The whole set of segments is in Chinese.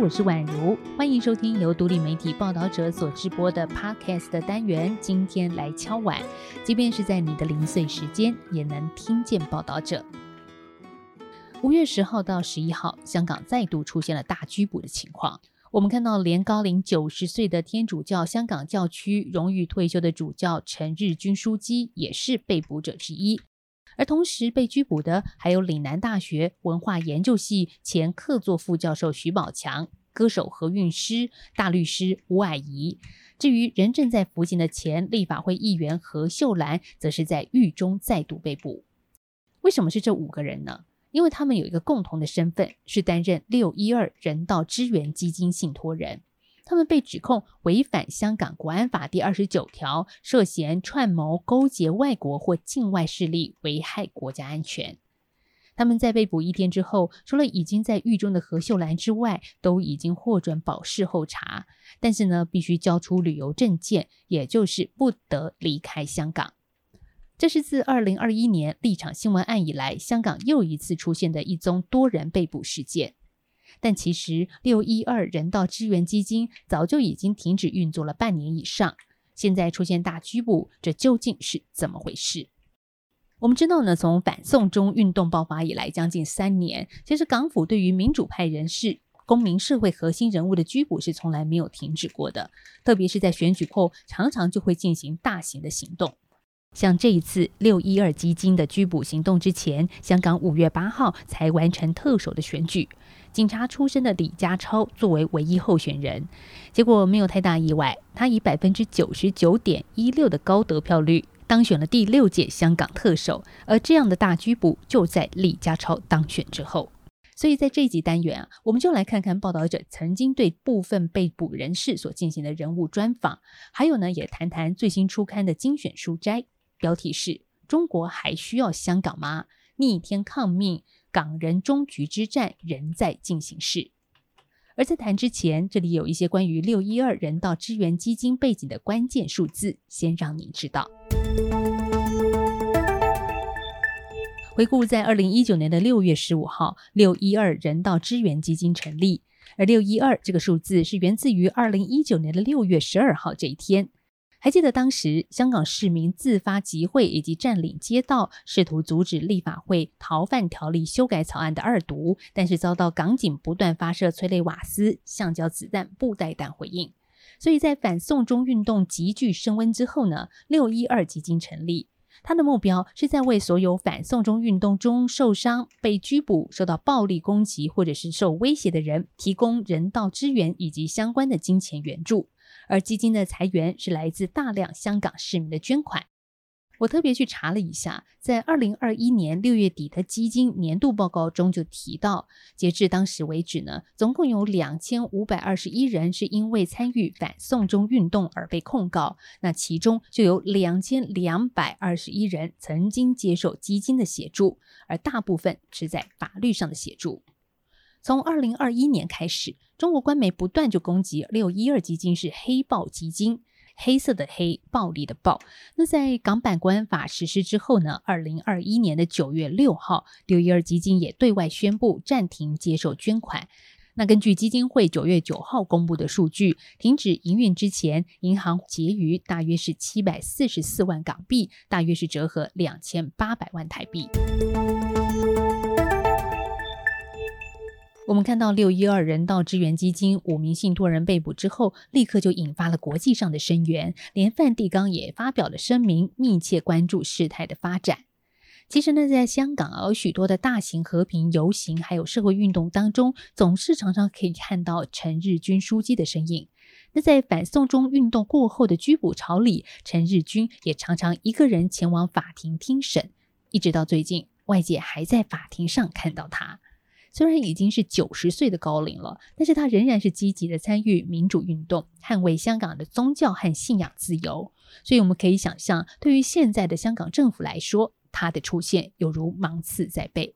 我是宛如，欢迎收听由独立媒体报道者所直播的 Podcast 的单元。今天来敲碗，即便是在你的零碎时间，也能听见报道者。五月十号到十一号，香港再度出现了大拘捕的情况。我们看到，连高龄九十岁的天主教香港教区荣誉退休的主教陈日君枢机也是被捕者之一。而同时被拘捕的还有岭南大学文化研究系前客座副教授徐宝强、歌手何韵诗、大律师吴霭仪。至于人正在服刑的前立法会议员何秀兰，则是在狱中再度被捕。为什么是这五个人呢？因为他们有一个共同的身份，是担任六一二人道支援基金信托人。他们被指控违反香港国安法第二十九条，涉嫌串谋勾结外国或境外势力，危害国家安全。他们在被捕一天之后，除了已经在狱中的何秀兰之外，都已经获准保释候查，但是呢，必须交出旅游证件，也就是不得离开香港。这是自二零二一年立场新闻案以来，香港又一次出现的一宗多人被捕事件。但其实，六一二人道支援基金早就已经停止运作了半年以上，现在出现大拘捕，这究竟是怎么回事？我们知道呢，从反送中运动爆发以来将近三年，其实港府对于民主派人士、公民社会核心人物的拘捕是从来没有停止过的，特别是在选举后，常常就会进行大型的行动。像这一次六一二基金的拘捕行动之前，香港五月八号才完成特首的选举。警察出身的李家超作为唯一候选人，结果没有太大意外，他以百分之九十九点一六的高得票率当选了第六届香港特首。而这样的大拘捕就在李家超当选之后。所以在这一集单元啊，我们就来看看报道者曾经对部分被捕人士所进行的人物专访，还有呢，也谈谈最新出刊的精选书摘，标题是“中国还需要香港吗？逆天抗命”。港人终局之战仍在进行时，而在谈之前，这里有一些关于六一二人道支援基金背景的关键数字，先让您知道。回顾在二零一九年的六月十五号，六一二人道支援基金成立，而六一二这个数字是源自于二零一九年的六月十二号这一天。还记得当时香港市民自发集会以及占领街道，试图阻止立法会逃犯条例修改草案的二读，但是遭到港警不断发射催泪瓦斯、橡胶子弹、布袋弹回应。所以在反送中运动急剧升温之后呢，六一二基金成立，它的目标是在为所有反送中运动中受伤、被拘捕、受到暴力攻击或者是受威胁的人提供人道支援以及相关的金钱援助。而基金的财源是来自大量香港市民的捐款。我特别去查了一下，在二零二一年六月底的基金年度报告中就提到，截至当时为止呢，总共有两千五百二十一人是因为参与反送中运动而被控告，那其中就有两千两百二十一人曾经接受基金的协助，而大部分是在法律上的协助。从二零二一年开始，中国官媒不断就攻击六一二基金是黑暴基金，黑色的黑，暴力的暴。那在港版国安法实施之后呢？二零二一年的九月六号，六一二基金也对外宣布暂停接受捐款。那根据基金会九月九号公布的数据，停止营运之前，银行结余大约是七百四十四万港币，大约是折合两千八百万台币。我们看到六一二人道支援基金五名信托人被捕之后，立刻就引发了国际上的声援，连梵蒂冈也发表了声明，密切关注事态的发展。其实呢，在香港有许多的大型和平游行，还有社会运动当中，总是常常可以看到陈日君书记的身影。那在反送中运动过后的拘捕潮里，陈日君也常常一个人前往法庭听审，一直到最近，外界还在法庭上看到他。虽然已经是九十岁的高龄了，但是他仍然是积极的参与民主运动，捍卫香港的宗教和信仰自由。所以我们可以想象，对于现在的香港政府来说，他的出现犹如芒刺在背。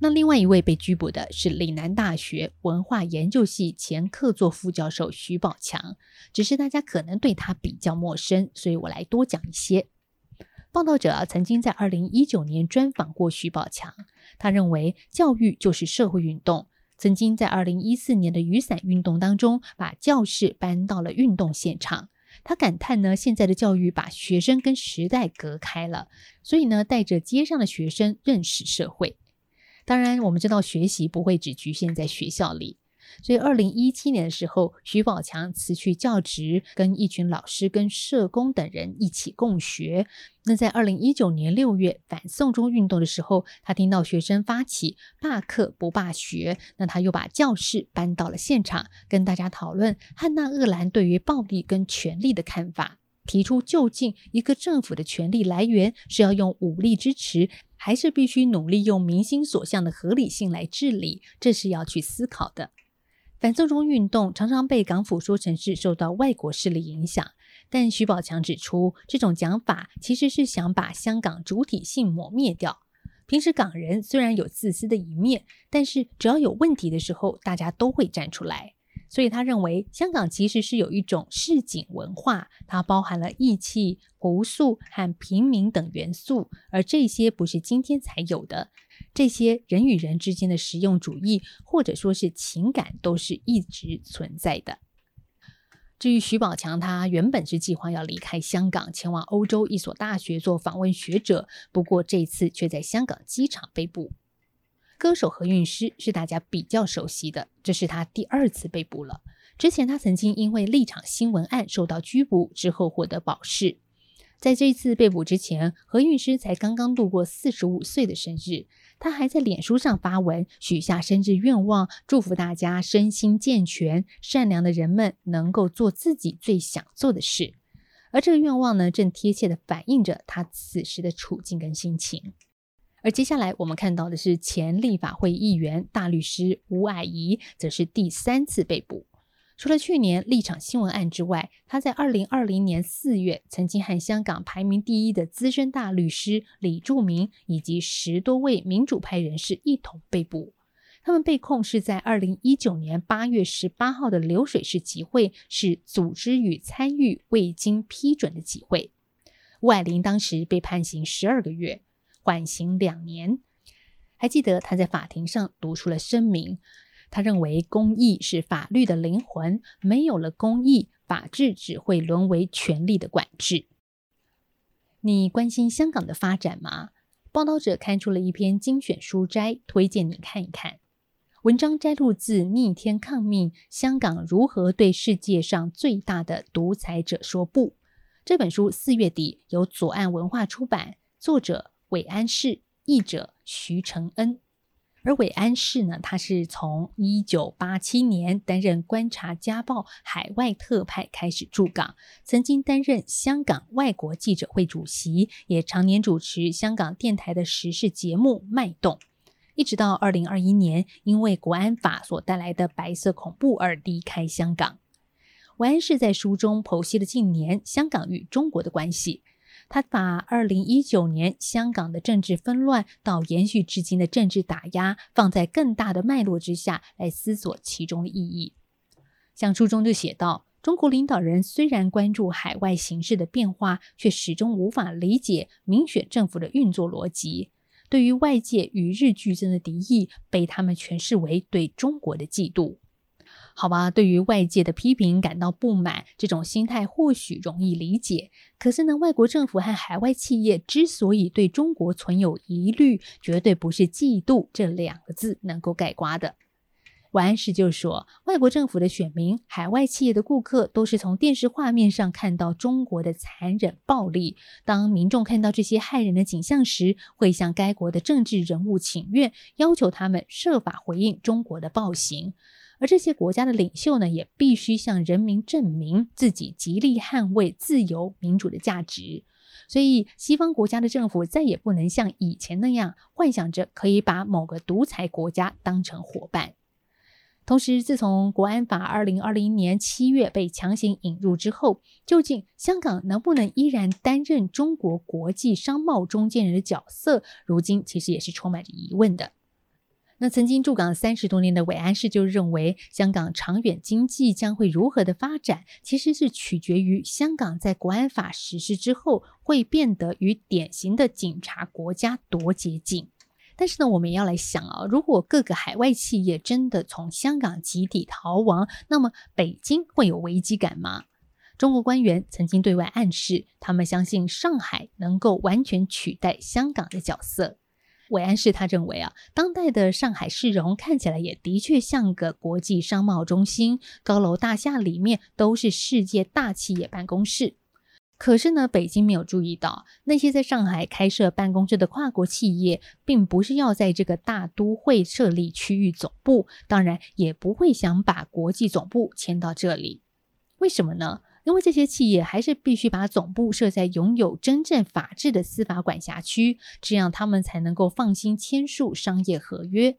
那另外一位被拘捕的是岭南大学文化研究系前客座副教授徐宝强，只是大家可能对他比较陌生，所以我来多讲一些。报道者曾经在二零一九年专访过徐宝强，他认为教育就是社会运动，曾经在二零一四年的雨伞运动当中，把教室搬到了运动现场。他感叹呢，现在的教育把学生跟时代隔开了，所以呢，带着街上的学生认识社会。当然，我们知道学习不会只局限在学校里。所以，二零一七年的时候，徐宝强辞去教职，跟一群老师、跟社工等人一起共学。那在二零一九年六月反送中运动的时候，他听到学生发起罢课不罢学，那他又把教室搬到了现场，跟大家讨论汉娜·厄兰对于暴力跟权力的看法，提出究竟一个政府的权力来源是要用武力支持，还是必须努力用民心所向的合理性来治理，这是要去思考的。反送中运动常常被港府说成是受到外国势力影响，但徐宝强指出，这种讲法其实是想把香港主体性抹灭掉。平时港人虽然有自私的一面，但是只要有问题的时候，大家都会站出来。所以他认为，香港其实是有一种市井文化，它包含了义气、朴素和平民等元素，而这些不是今天才有的。这些人与人之间的实用主义，或者说是情感，都是一直存在的。至于徐宝强，他原本是计划要离开香港，前往欧洲一所大学做访问学者，不过这次却在香港机场被捕。歌手何韵诗是大家比较熟悉的，这是他第二次被捕了。之前他曾经因为立场新闻案受到拘捕，之后获得保释。在这次被捕之前，何韵诗才刚刚度过四十五岁的生日。他还在脸书上发文，许下生日愿望，祝福大家身心健全，善良的人们能够做自己最想做的事。而这个愿望呢，正贴切的反映着他此时的处境跟心情。而接下来我们看到的是前立法会议员、大律师吴霭仪，则是第三次被捕。除了去年立场新闻案之外，他在二零二零年四月曾经和香港排名第一的资深大律师李柱铭以及十多位民主派人士一同被捕。他们被控是在二零一九年八月十八号的流水式集会是组织与参与未经批准的集会。吴霭林当时被判刑十二个月，缓刑两年。还记得他在法庭上读出了声明。他认为公义是法律的灵魂，没有了公义，法治只会沦为权力的管制。你关心香港的发展吗？报道者刊出了一篇精选书摘，推荐你看一看。文章摘录自《逆天抗命：香港如何对世界上最大的独裁者说不》这本书，四月底由左岸文化出版，作者韦安士，译者徐承恩。而韦安士呢，他是从一九八七年担任观察家报海外特派开始驻港，曾经担任香港外国记者会主席，也常年主持香港电台的时事节目《脉动》，一直到二零二一年，因为国安法所带来的白色恐怖而离开香港。韦安士在书中剖析了近年香港与中国的关系。他把二零一九年香港的政治纷乱到延续至今的政治打压放在更大的脉络之下来思索其中的意义。像书中就写到，中国领导人虽然关注海外形势的变化，却始终无法理解民选政府的运作逻辑。对于外界与日俱增的敌意，被他们诠释为对中国的嫉妒。好吧，对于外界的批评感到不满，这种心态或许容易理解。可是呢，外国政府和海外企业之所以对中国存有疑虑，绝对不是嫉妒这两个字能够盖刮的。王安石就说，外国政府的选民、海外企业的顾客，都是从电视画面上看到中国的残忍暴力。当民众看到这些害人的景象时，会向该国的政治人物请愿，要求他们设法回应中国的暴行。而这些国家的领袖呢，也必须向人民证明自己极力捍卫自由民主的价值。所以，西方国家的政府再也不能像以前那样幻想着可以把某个独裁国家当成伙伴。同时，自从国安法二零二零年七月被强行引入之后，究竟香港能不能依然担任中国国际商贸中间人的角色，如今其实也是充满着疑问的。那曾经驻港三十多年的韦安士就认为，香港长远经济将会如何的发展，其实是取决于香港在国安法实施之后会变得与典型的警察国家多接近。但是呢，我们也要来想啊，如果各个海外企业真的从香港集体逃亡，那么北京会有危机感吗？中国官员曾经对外暗示，他们相信上海能够完全取代香港的角色。韦安士他认为啊，当代的上海市容看起来也的确像个国际商贸中心，高楼大厦里面都是世界大企业办公室。可是呢，北京没有注意到，那些在上海开设办公室的跨国企业，并不是要在这个大都会设立区域总部，当然也不会想把国际总部迁到这里。为什么呢？因为这些企业还是必须把总部设在拥有真正法治的司法管辖区，这样他们才能够放心签署商业合约。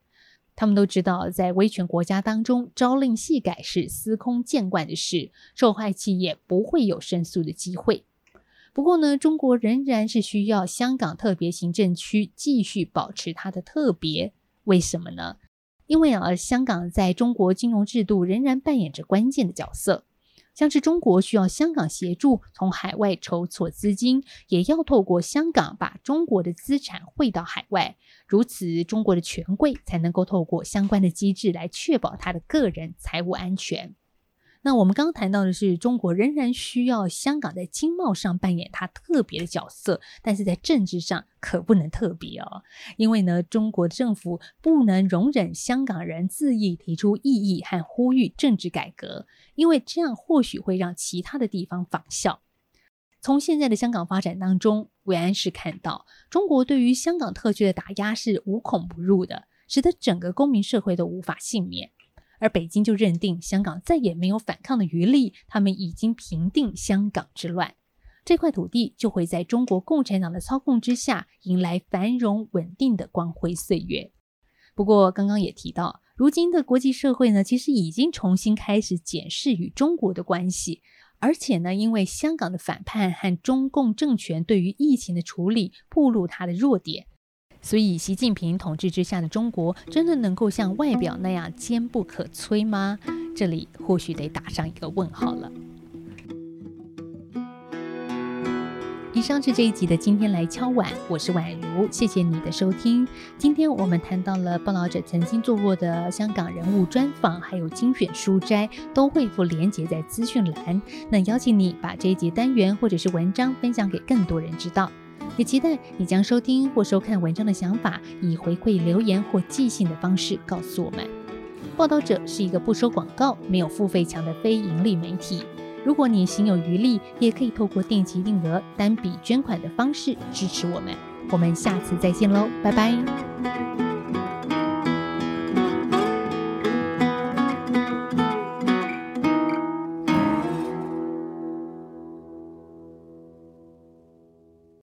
他们都知道，在威权国家当中，朝令夕改是司空见惯的事，受害企业不会有申诉的机会。不过呢，中国仍然是需要香港特别行政区继续保持它的特别。为什么呢？因为啊，香港在中国金融制度仍然扮演着关键的角色。像是中国需要香港协助从海外筹措资金，也要透过香港把中国的资产汇到海外，如此中国的权贵才能够透过相关的机制来确保他的个人财务安全。那我们刚谈到的是，中国仍然需要香港在经贸上扮演它特别的角色，但是在政治上可不能特别哦，因为呢，中国政府不能容忍香港人自意提出异议和呼吁政治改革，因为这样或许会让其他的地方仿效。从现在的香港发展当中，韦安是看到中国对于香港特区的打压是无孔不入的，使得整个公民社会都无法幸免。而北京就认定香港再也没有反抗的余力，他们已经平定香港之乱，这块土地就会在中国共产党的操控之下迎来繁荣稳定的光辉岁月。不过，刚刚也提到，如今的国际社会呢，其实已经重新开始检视与中国的关系，而且呢，因为香港的反叛和中共政权对于疫情的处理，暴露它的弱点。所以，习近平统治之下的中国，真的能够像外表那样坚不可摧吗？这里或许得打上一个问号了。以上是这一集的今天来敲碗，我是宛如，谢谢你的收听。今天我们谈到了报道者曾经做过的香港人物专访，还有精选书摘，都会附连结在资讯栏。那邀请你把这一集单元或者是文章分享给更多人知道。也期待你将收听或收看文章的想法，以回馈留言或寄信的方式告诉我们。报道者是一个不收广告、没有付费墙的非盈利媒体。如果你心有余力，也可以透过定期定额、单笔捐款的方式支持我们。我们下次再见喽，拜拜。